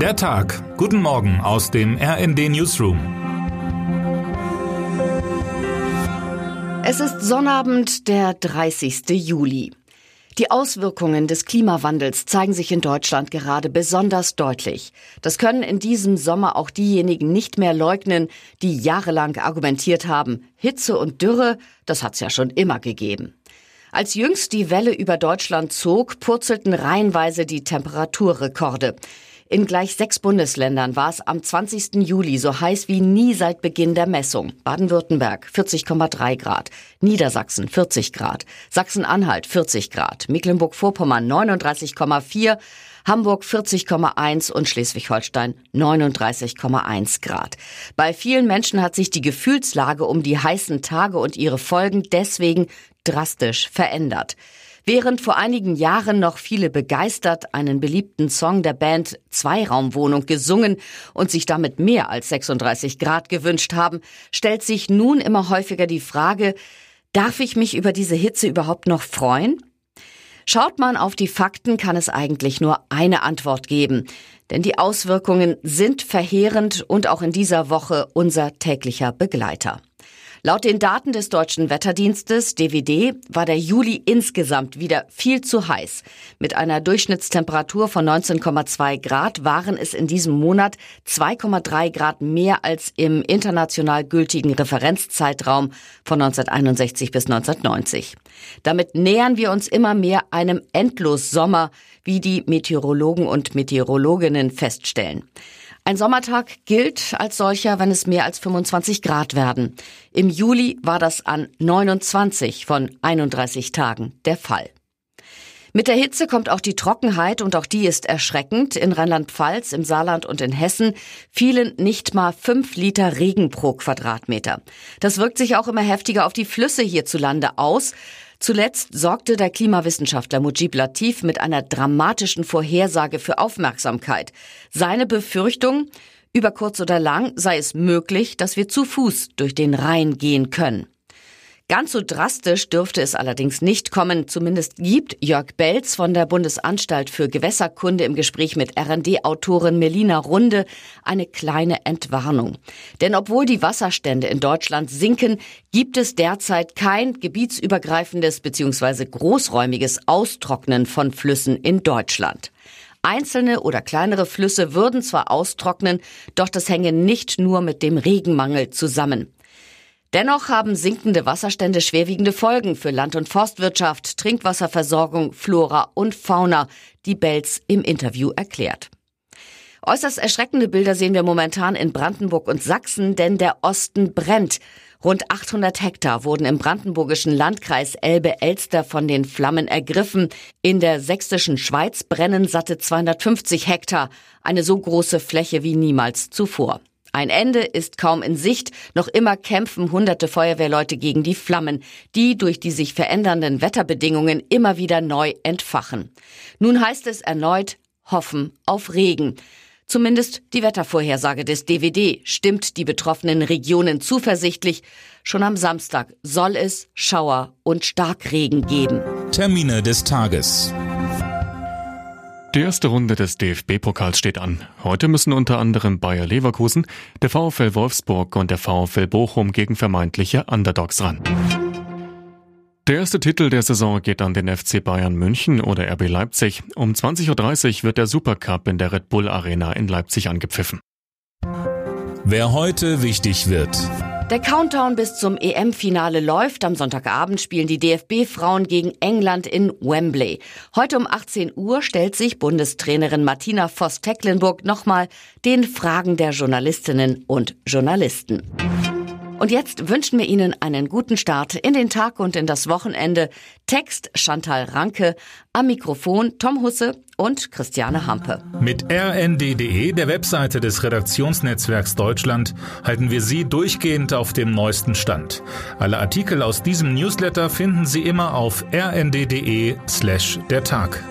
Der Tag. Guten Morgen aus dem RND Newsroom. Es ist Sonnabend, der 30. Juli. Die Auswirkungen des Klimawandels zeigen sich in Deutschland gerade besonders deutlich. Das können in diesem Sommer auch diejenigen nicht mehr leugnen, die jahrelang argumentiert haben, Hitze und Dürre, das hat's ja schon immer gegeben. Als jüngst die Welle über Deutschland zog, purzelten reihenweise die Temperaturrekorde. In gleich sechs Bundesländern war es am 20. Juli so heiß wie nie seit Beginn der Messung. Baden-Württemberg 40,3 Grad, Niedersachsen 40 Grad, Sachsen-Anhalt 40 Grad, Mecklenburg-Vorpommern 39,4, Hamburg 40,1 und Schleswig-Holstein 39,1 Grad. Bei vielen Menschen hat sich die Gefühlslage um die heißen Tage und ihre Folgen deswegen drastisch verändert. Während vor einigen Jahren noch viele begeistert einen beliebten Song der Band Zweiraumwohnung gesungen und sich damit mehr als 36 Grad gewünscht haben, stellt sich nun immer häufiger die Frage, darf ich mich über diese Hitze überhaupt noch freuen? Schaut man auf die Fakten, kann es eigentlich nur eine Antwort geben. Denn die Auswirkungen sind verheerend und auch in dieser Woche unser täglicher Begleiter. Laut den Daten des deutschen Wetterdienstes DWD war der Juli insgesamt wieder viel zu heiß. Mit einer Durchschnittstemperatur von 19,2 Grad waren es in diesem Monat 2,3 Grad mehr als im international gültigen Referenzzeitraum von 1961 bis 1990. Damit nähern wir uns immer mehr einem Endlossommer, wie die Meteorologen und Meteorologinnen feststellen. Ein Sommertag gilt als solcher, wenn es mehr als 25 Grad werden. Im Juli war das an 29 von 31 Tagen der Fall. Mit der Hitze kommt auch die Trockenheit und auch die ist erschreckend. In Rheinland-Pfalz, im Saarland und in Hessen fielen nicht mal fünf Liter Regen pro Quadratmeter. Das wirkt sich auch immer heftiger auf die Flüsse hierzulande aus. Zuletzt sorgte der Klimawissenschaftler Mujib Latif mit einer dramatischen Vorhersage für Aufmerksamkeit. Seine Befürchtung, über kurz oder lang sei es möglich, dass wir zu Fuß durch den Rhein gehen können. Ganz so drastisch dürfte es allerdings nicht kommen. Zumindest gibt Jörg Belz von der Bundesanstalt für Gewässerkunde im Gespräch mit RD-Autorin Melina Runde eine kleine Entwarnung. Denn obwohl die Wasserstände in Deutschland sinken, gibt es derzeit kein gebietsübergreifendes bzw. großräumiges Austrocknen von Flüssen in Deutschland. Einzelne oder kleinere Flüsse würden zwar austrocknen, doch das hänge nicht nur mit dem Regenmangel zusammen. Dennoch haben sinkende Wasserstände schwerwiegende Folgen für Land- und Forstwirtschaft, Trinkwasserversorgung, Flora und Fauna, die Belz im Interview erklärt. Äußerst erschreckende Bilder sehen wir momentan in Brandenburg und Sachsen, denn der Osten brennt. Rund 800 Hektar wurden im brandenburgischen Landkreis Elbe-Elster von den Flammen ergriffen. In der sächsischen Schweiz brennen satte 250 Hektar, eine so große Fläche wie niemals zuvor. Ein Ende ist kaum in Sicht, noch immer kämpfen hunderte Feuerwehrleute gegen die Flammen, die durch die sich verändernden Wetterbedingungen immer wieder neu entfachen. Nun heißt es erneut hoffen auf Regen. Zumindest die Wettervorhersage des DWD stimmt die betroffenen Regionen zuversichtlich. Schon am Samstag soll es Schauer und Starkregen geben. Termine des Tages. Die erste Runde des DFB-Pokals steht an. Heute müssen unter anderem Bayer Leverkusen, der VfL Wolfsburg und der VfL Bochum gegen vermeintliche Underdogs ran. Der erste Titel der Saison geht an den FC Bayern München oder RB Leipzig. Um 20.30 Uhr wird der Supercup in der Red Bull Arena in Leipzig angepfiffen. Wer heute wichtig wird. Der Countdown bis zum EM-Finale läuft. Am Sonntagabend spielen die DFB-Frauen gegen England in Wembley. Heute um 18 Uhr stellt sich Bundestrainerin Martina Voss-Tecklenburg nochmal den Fragen der Journalistinnen und Journalisten. Und jetzt wünschen wir Ihnen einen guten Start in den Tag und in das Wochenende. Text Chantal Ranke, am Mikrofon Tom Husse und Christiane Hampe. Mit rnd.de, der Webseite des Redaktionsnetzwerks Deutschland, halten wir Sie durchgehend auf dem neuesten Stand. Alle Artikel aus diesem Newsletter finden Sie immer auf rnd.de slash der Tag.